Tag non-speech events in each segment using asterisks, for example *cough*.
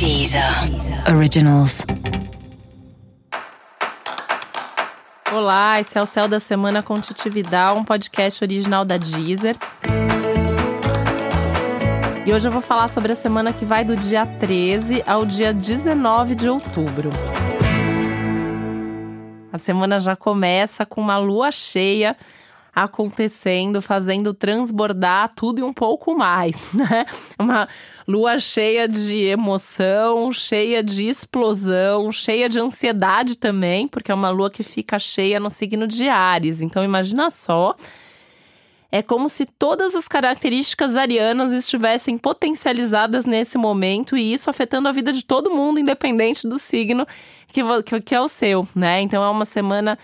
Deezer Originals. Olá, esse é o Céu da Semana com Titi Vidal, um podcast original da Deezer. E hoje eu vou falar sobre a semana que vai do dia 13 ao dia 19 de outubro. A semana já começa com uma lua cheia acontecendo, fazendo transbordar tudo e um pouco mais, *laughs* né? Uma lua cheia de emoção, cheia de explosão, cheia de ansiedade também, porque é uma lua que fica cheia no signo de Ares. Então imagina só, é como se todas as características arianas estivessem potencializadas nesse momento e isso afetando a vida de todo mundo, independente do signo que, que é o seu, né? Então é uma semana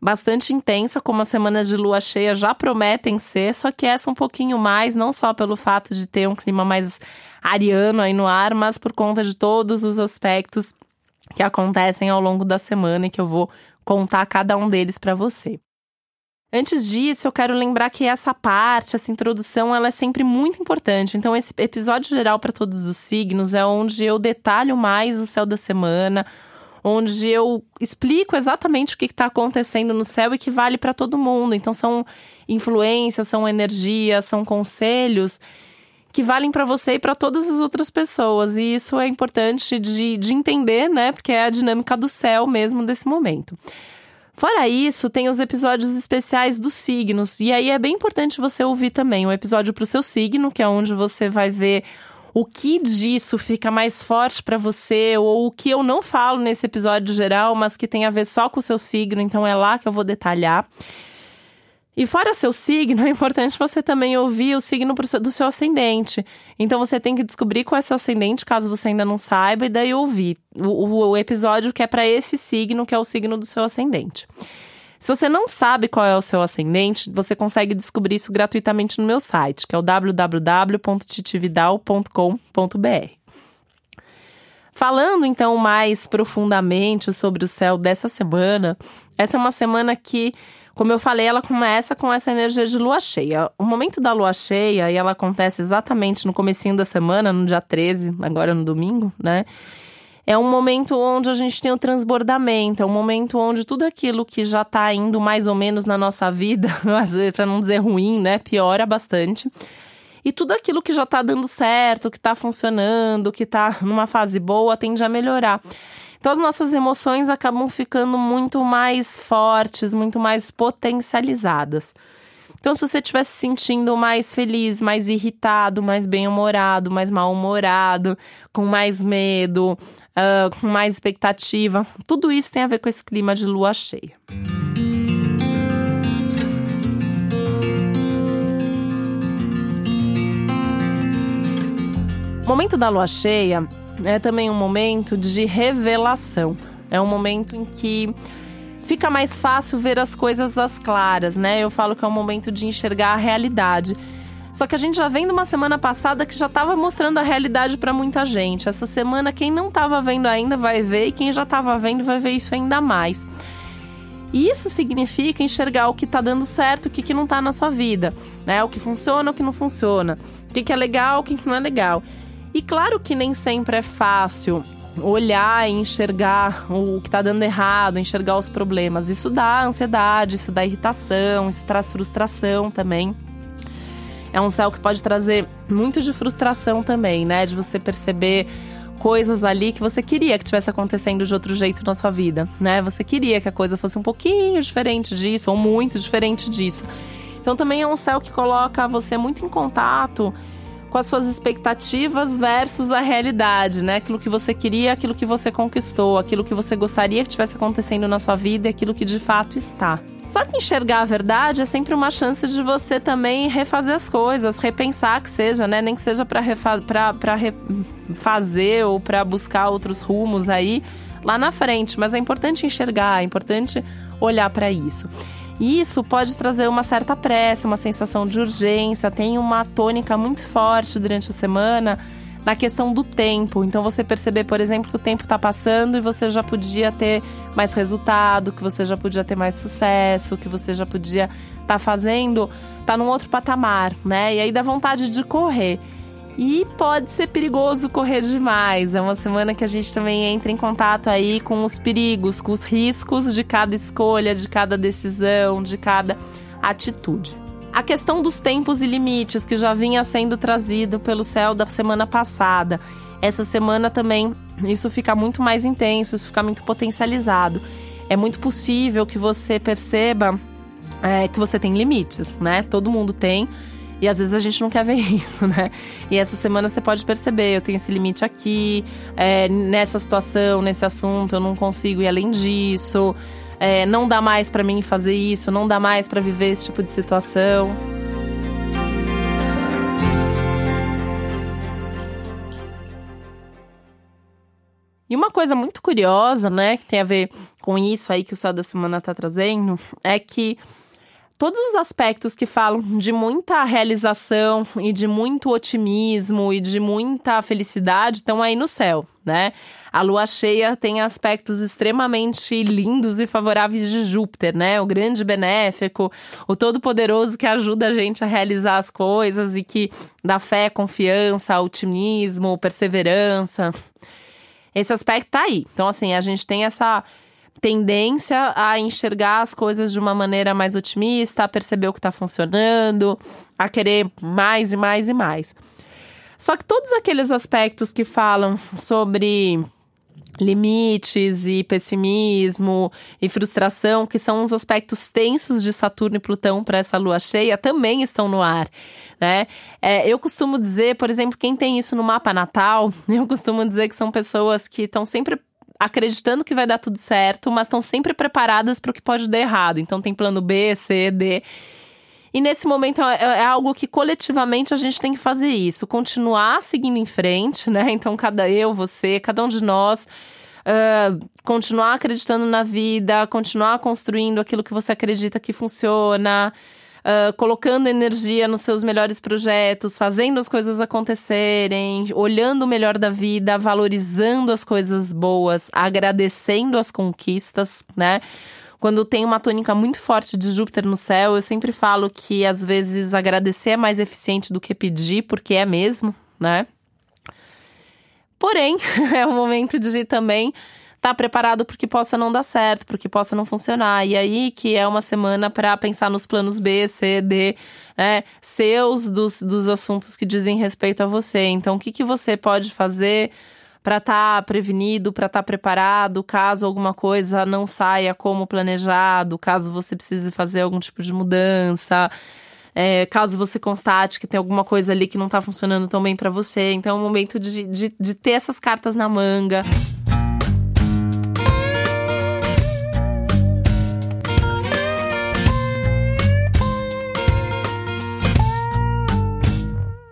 bastante intensa, como as semanas de lua cheia já prometem ser, só que essa um pouquinho mais, não só pelo fato de ter um clima mais ariano aí no ar, mas por conta de todos os aspectos que acontecem ao longo da semana e que eu vou contar cada um deles para você. Antes disso, eu quero lembrar que essa parte, essa introdução, ela é sempre muito importante. Então, esse episódio geral para todos os signos é onde eu detalho mais o céu da semana, onde eu explico exatamente o que está acontecendo no céu e que vale para todo mundo. Então, são influências, são energias, são conselhos que valem para você e para todas as outras pessoas. E isso é importante de, de entender, né? Porque é a dinâmica do céu mesmo desse momento. Fora isso, tem os episódios especiais dos signos. E aí é bem importante você ouvir também o episódio para o seu signo, que é onde você vai ver o que disso fica mais forte para você, ou o que eu não falo nesse episódio geral, mas que tem a ver só com o seu signo, então é lá que eu vou detalhar. E fora seu signo, *laughs* é importante você também ouvir o signo do seu ascendente. Então você tem que descobrir qual é seu ascendente, caso você ainda não saiba, e daí ouvir o, o episódio que é para esse signo, que é o signo do seu ascendente. Se você não sabe qual é o seu ascendente, você consegue descobrir isso gratuitamente no meu site, que é o www.titividal.com.br. Falando então mais profundamente sobre o céu dessa semana, essa é uma semana que, como eu falei, ela começa com essa energia de lua cheia. O momento da lua cheia, e ela acontece exatamente no comecinho da semana, no dia 13, agora no domingo, né? É um momento onde a gente tem o transbordamento, é um momento onde tudo aquilo que já está indo mais ou menos na nossa vida, *laughs* para não dizer ruim, né, piora bastante. E tudo aquilo que já está dando certo, que está funcionando, que está numa fase boa, tende a melhorar. Então as nossas emoções acabam ficando muito mais fortes, muito mais potencializadas. Então, se você estiver se sentindo mais feliz, mais irritado, mais bem-humorado, mais mal-humorado, com mais medo, uh, com mais expectativa, tudo isso tem a ver com esse clima de lua cheia. O momento da lua cheia é também um momento de revelação. É um momento em que fica mais fácil ver as coisas às claras, né? Eu falo que é um momento de enxergar a realidade. Só que a gente já vem de uma semana passada que já estava mostrando a realidade para muita gente. Essa semana, quem não estava vendo ainda vai ver, e quem já estava vendo vai ver isso ainda mais. E isso significa enxergar o que está dando certo, o que, que não está na sua vida, né? O que funciona, o que não funciona, o que, que é legal, o que, que não é legal. E claro que nem sempre é fácil olhar e enxergar o que está dando errado, enxergar os problemas. Isso dá ansiedade, isso dá irritação, isso traz frustração também. É um céu que pode trazer muito de frustração também, né? De você perceber coisas ali que você queria que tivesse acontecendo de outro jeito na sua vida, né? Você queria que a coisa fosse um pouquinho diferente disso ou muito diferente disso. Então também é um céu que coloca você muito em contato com as suas expectativas versus a realidade, né? Aquilo que você queria, aquilo que você conquistou, aquilo que você gostaria que tivesse acontecendo na sua vida e aquilo que de fato está. Só que enxergar a verdade é sempre uma chance de você também refazer as coisas, repensar que seja, né? Nem que seja para refazer ou para buscar outros rumos aí lá na frente, mas é importante enxergar, é importante olhar para isso. Isso pode trazer uma certa pressa, uma sensação de urgência, tem uma tônica muito forte durante a semana na questão do tempo. Então você perceber, por exemplo, que o tempo está passando e você já podia ter mais resultado, que você já podia ter mais sucesso, que você já podia estar tá fazendo, tá num outro patamar, né? E aí dá vontade de correr. E pode ser perigoso correr demais. É uma semana que a gente também entra em contato aí com os perigos, com os riscos de cada escolha, de cada decisão, de cada atitude. A questão dos tempos e limites que já vinha sendo trazido pelo céu da semana passada. Essa semana também isso fica muito mais intenso, isso fica muito potencializado. É muito possível que você perceba é, que você tem limites, né? Todo mundo tem. E às vezes a gente não quer ver *laughs* isso, né? E essa semana você pode perceber, eu tenho esse limite aqui, é, nessa situação, nesse assunto, eu não consigo ir além disso. É, não dá mais para mim fazer isso, não dá mais para viver esse tipo de situação. E uma coisa muito curiosa, né, que tem a ver com isso aí que o céu da semana tá trazendo, é que todos os aspectos que falam de muita realização e de muito otimismo e de muita felicidade estão aí no céu, né? A lua cheia tem aspectos extremamente lindos e favoráveis de Júpiter, né? O grande benéfico, o todo-poderoso que ajuda a gente a realizar as coisas e que dá fé, confiança, otimismo, perseverança. Esse aspecto tá aí. Então, assim, a gente tem essa tendência a enxergar as coisas de uma maneira mais otimista, a perceber o que está funcionando, a querer mais e mais e mais. Só que todos aqueles aspectos que falam sobre limites e pessimismo e frustração, que são os aspectos tensos de Saturno e Plutão para essa lua cheia, também estão no ar, né? É, eu costumo dizer, por exemplo, quem tem isso no mapa natal, *laughs* eu costumo dizer que são pessoas que estão sempre acreditando que vai dar tudo certo, mas estão sempre preparadas para o que pode dar errado. Então tem plano B, C, D. E nesse momento é, é, algo que coletivamente a gente tem que fazer isso, continuar seguindo em frente, né? Então, cada eu, você, cada um de nós. Uh, continuar acreditando na vida, continuar construindo aquilo que você acredita que funciona, uh, colocando energia nos seus melhores projetos, fazendo as coisas acontecerem, olhando o melhor da vida, valorizando as coisas boas, agradecendo as conquistas, né? Quando tem uma tônica muito forte de Júpiter no céu, eu sempre falo que às vezes agradecer é mais eficiente do que pedir, porque é mesmo, né? Porém, *laughs* é o momento de também tá preparado porque possa não dar certo, porque possa não funcionar. E aí que é uma semana para pensar nos planos B, C, D, né, seus dos, dos assuntos que dizem respeito a você. Então, o que, que você pode fazer para estar tá prevenido, para estar tá preparado, caso alguma coisa não saia como planejado, caso você precise fazer algum tipo de mudança. É, caso você constate que tem alguma coisa ali que não está funcionando tão bem para você. Então é um momento de, de, de ter essas cartas na manga.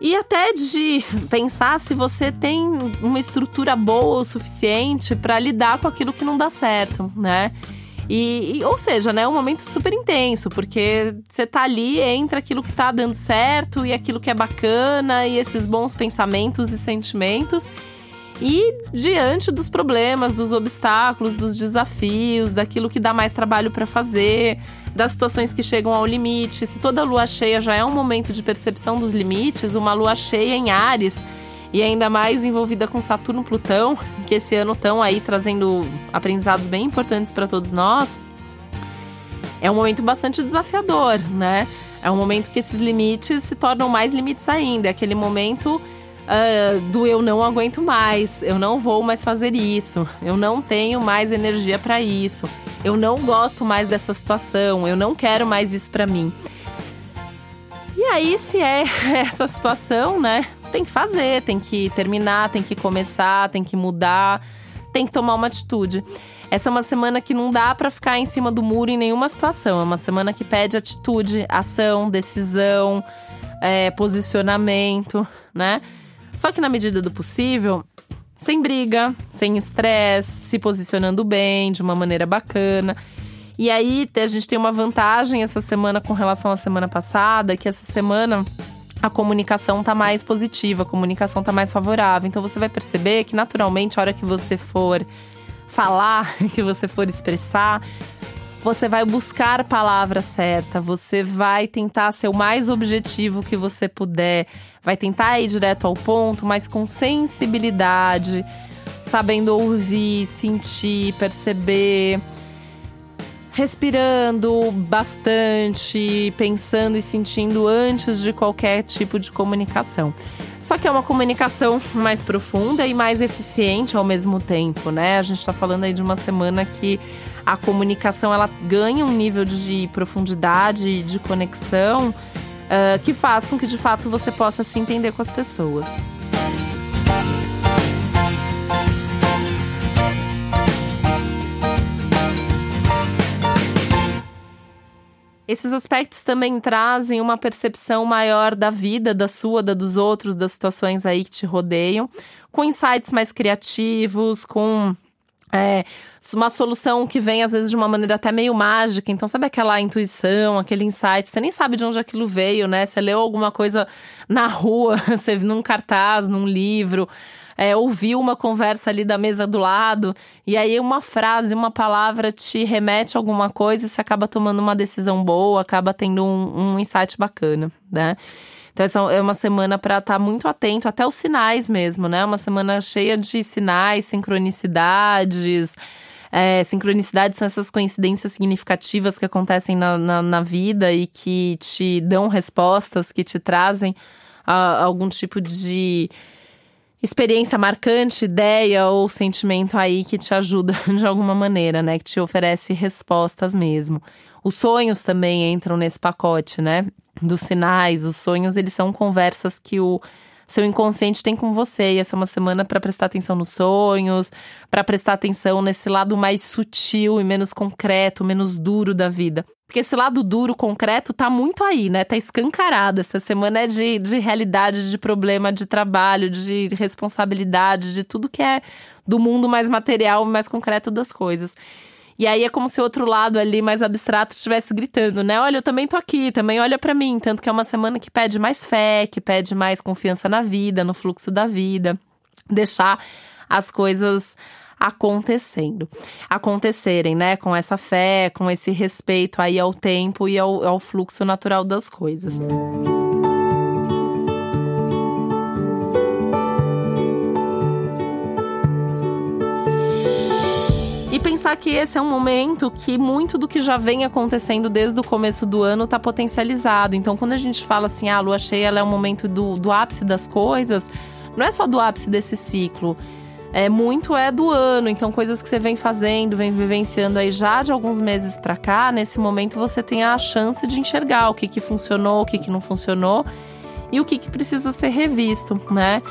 E até de pensar se você tem uma estrutura boa o suficiente para lidar com aquilo que não dá certo, né? E, e, ou seja, né, é um momento super intenso, porque você tá ali entre aquilo que tá dando certo e aquilo que é bacana e esses bons pensamentos e sentimentos e diante dos problemas, dos obstáculos, dos desafios, daquilo que dá mais trabalho para fazer, das situações que chegam ao limite. Se toda lua cheia já é um momento de percepção dos limites, uma lua cheia em Ares e ainda mais envolvida com Saturno Plutão, que esse ano estão aí trazendo aprendizados bem importantes para todos nós, é um momento bastante desafiador, né? É um momento que esses limites se tornam mais limites ainda. É aquele momento uh, do eu não aguento mais, eu não vou mais fazer isso, eu não tenho mais energia para isso, eu não gosto mais dessa situação, eu não quero mais isso para mim. E aí, se é *laughs* essa situação, né? Tem que fazer, tem que terminar, tem que começar, tem que mudar, tem que tomar uma atitude. Essa é uma semana que não dá para ficar em cima do muro em nenhuma situação. É uma semana que pede atitude, ação, decisão, é, posicionamento, né? Só que na medida do possível, sem briga, sem estresse, se posicionando bem, de uma maneira bacana. E aí a gente tem uma vantagem essa semana com relação à semana passada, que essa semana a comunicação tá mais positiva, a comunicação tá mais favorável. Então você vai perceber que naturalmente a hora que você for falar, *laughs* que você for expressar, você vai buscar a palavra certa, você vai tentar ser o mais objetivo que você puder, vai tentar ir direto ao ponto, mas com sensibilidade, sabendo ouvir, sentir, perceber respirando bastante, pensando e sentindo antes de qualquer tipo de comunicação. Só que é uma comunicação mais profunda e mais eficiente ao mesmo tempo, né? A gente está falando aí de uma semana que a comunicação ela ganha um nível de profundidade, de conexão, uh, que faz com que de fato você possa se entender com as pessoas. Esses aspectos também trazem uma percepção maior da vida, da sua, da dos outros, das situações aí que te rodeiam, com insights mais criativos, com é, uma solução que vem às vezes de uma maneira até meio mágica. Então, sabe aquela intuição, aquele insight? Você nem sabe de onde aquilo veio, né? Você leu alguma coisa na rua, *laughs* você num cartaz, num livro é, ouviu uma conversa ali da mesa do lado, e aí uma frase, uma palavra te remete a alguma coisa e você acaba tomando uma decisão boa, acaba tendo um, um insight bacana, né? Então, essa é uma semana para estar tá muito atento, até os sinais mesmo, né? Uma semana cheia de sinais, sincronicidades. É, sincronicidades são essas coincidências significativas que acontecem na, na, na, vida e que te dão respostas, que te trazem a, ah, algum tipo de experiência marcante, ideia ou sentimento aí que te ajuda *laughs* de alguma maneira, né? Que te oferece respostas mesmo. Os sonhos também entram nesse pacote, né? Dos sinais, os sonhos, eles são conversas que o seu inconsciente tem com você. E essa é uma semana para prestar atenção nos sonhos, para prestar atenção nesse lado mais sutil e menos concreto, menos duro da vida. Porque esse lado duro, concreto, tá muito aí, né? Tá escancarado. Essa semana é de, de realidade, de problema, de trabalho, de responsabilidade, de tudo que é do mundo mais material, mais concreto das coisas. E aí é como se o outro lado ali, mais abstrato, estivesse gritando, né? Olha, eu também tô aqui, também olha para mim. Tanto que é uma semana que pede mais fé, que pede mais confiança na vida, no fluxo da vida. Deixar as coisas acontecendo, acontecerem, né? Com essa fé, com esse respeito aí ao tempo e ao, ao fluxo natural das coisas. E que esse é um momento que muito do que já vem acontecendo desde o começo do ano está potencializado. Então, quando a gente fala assim, ah, a lua cheia é um momento do, do ápice das coisas, não é só do ápice desse ciclo é muito é do ano, então coisas que você vem fazendo, vem vivenciando aí já de alguns meses para cá, nesse momento você tem a chance de enxergar o que que funcionou, o que que não funcionou e o que que precisa ser revisto, né?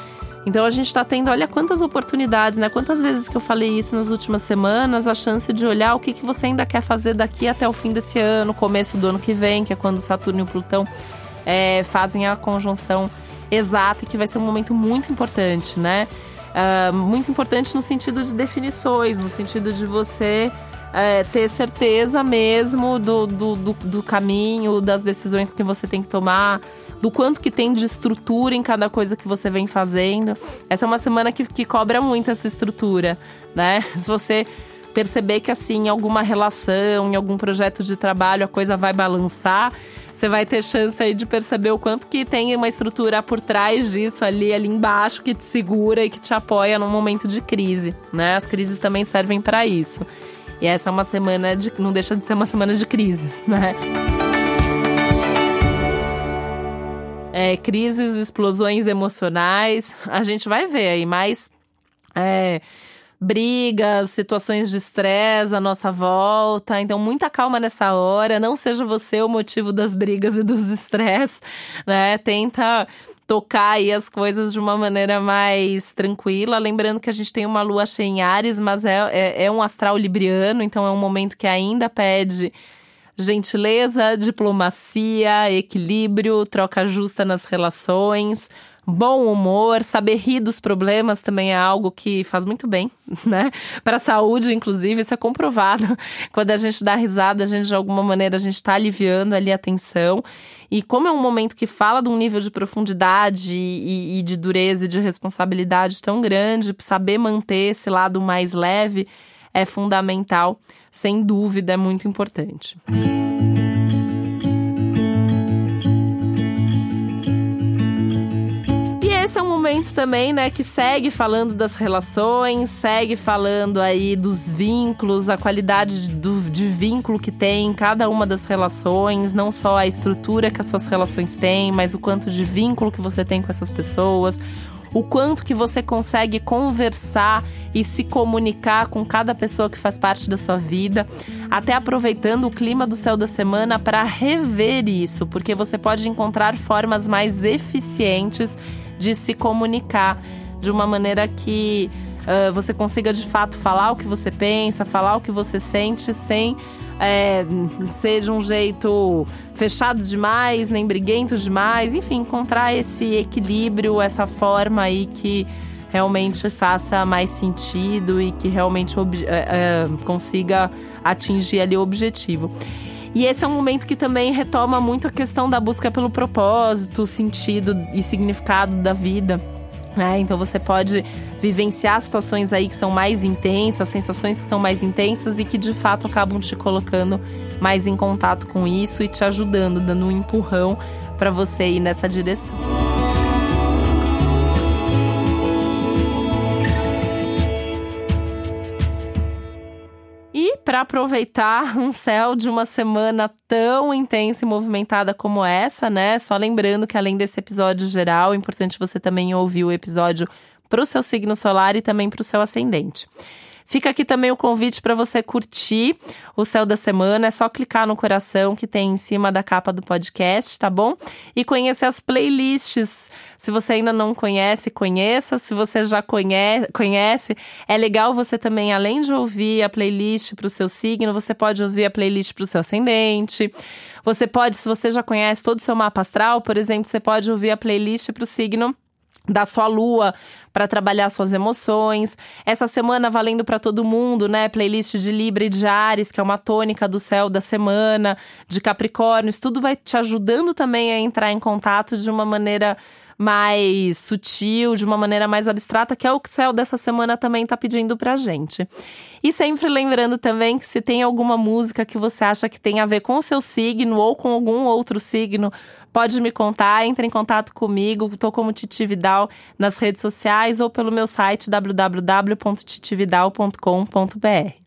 Então a gente está tendo, olha quantas oportunidades, né? Quantas vezes que eu falei isso nas últimas semanas, a chance de olhar o que, que você ainda quer fazer daqui até o fim desse ano, começo do ano que vem, que é quando Saturno e Plutão é, fazem a conjunção exata que vai ser um momento muito importante, né? uh, muito importante no sentido de definições, no sentido de você uh, ter certeza mesmo do, do, do, do caminho, das decisões que você tem que tomar, do quanto que tem de estrutura em cada coisa que você vem fazendo. Essa é uma semana que, que cobra muito essa estrutura, né? *laughs* Se você perceber que assim, em alguma relação, em algum projeto de trabalho, a coisa vai balançar, você vai ter chance aí de perceber o quanto que tem uma estrutura por trás disso ali, ali embaixo, que te segura e que te apoia num momento de crise, né? As crises também servem para isso. E essa é uma semana de. não deixa de ser uma semana de crises, né? É, crises, explosões emocionais. A gente vai ver aí, mas. É, brigas, situações de estresse à nossa volta. Então, muita calma nessa hora. Não seja você o motivo das brigas e dos *laughs* estresses, né? Tenta tocar aí as coisas de uma maneira mais tranquila. Lembrando que a gente tem uma lua cheia em Ares, mas é, é, é um astral libriano, então é um momento que ainda pede gentileza, diplomacia, equilíbrio, troca justa nas relações bom humor, saber rir dos problemas também é algo que faz muito bem, *laughs* né? Para a saúde, inclusive, isso é comprovado. *laughs* Quando a gente dá risada, a gente de alguma maneira a gente está aliviando ali a tensão. E como é um momento que fala de um nível de profundidade e, e de dureza e de responsabilidade tão grande, saber manter esse lado mais leve é fundamental, sem dúvida, é muito importante. Momento também, né, que segue falando das relações, segue falando aí dos vínculos, a qualidade do, de vínculo que tem cada uma das relações, não só a estrutura que as suas relações têm, mas o quanto de vínculo que você tem com essas pessoas, o quanto que você consegue conversar e se comunicar com cada pessoa que faz parte da sua vida, até aproveitando o clima do céu da semana para rever isso, porque você pode encontrar formas mais eficientes de se comunicar de uma maneira que uh, você consiga de fato falar o que você pensa, falar o que você sente sem é, de um jeito fechado demais, nem briguento demais, enfim, encontrar esse equilíbrio, essa forma aí que realmente faça mais sentido e que realmente consiga atingir ali o objetivo. E esse é um momento que também retoma muito a questão da busca pelo propósito, sentido e significado da vida. Né? Então você pode vivenciar situações aí que são mais intensas, sensações que são mais intensas e que de fato acabam te colocando mais em contato com isso e te ajudando, dando um empurrão para você ir nessa direção. Para aproveitar *laughs* um céu de uma semana tão intensa e movimentada como essa, né? Só lembrando que além desse episódio geral, é importante você também ouvir o episódio para o seu signo solar e também para o seu ascendente. Fica aqui também o convite para você curtir o céu da semana. É só clicar no coração que tem em cima da capa do podcast, tá bom? E conhecer as playlists. Se você ainda não conhece, conheça. Se você já conhece, conhece é legal você também, além de ouvir a playlist para o seu signo, você pode ouvir a playlist para o seu ascendente. Você pode, se você já conhece todo o seu mapa astral, por exemplo, você pode ouvir a playlist para o signo da sua lua para trabalhar suas emoções. Essa semana valendo para todo mundo, né? Playlist de Libra e de Ares, que é uma tônica do céu da semana, de Capricórnios, tudo vai te ajudando também a entrar em contato de uma maneira mais sutil, de uma maneira mais abstrata, que é o que o céu dessa semana também está pedindo pra gente. E sempre lembrando também que se tem alguma música que você acha que tem a ver com o seu signo ou com algum outro signo, pode me contar, entre em contato comigo, estou como Titi Vidal nas redes sociais ou pelo meu site www.titividal.com.br.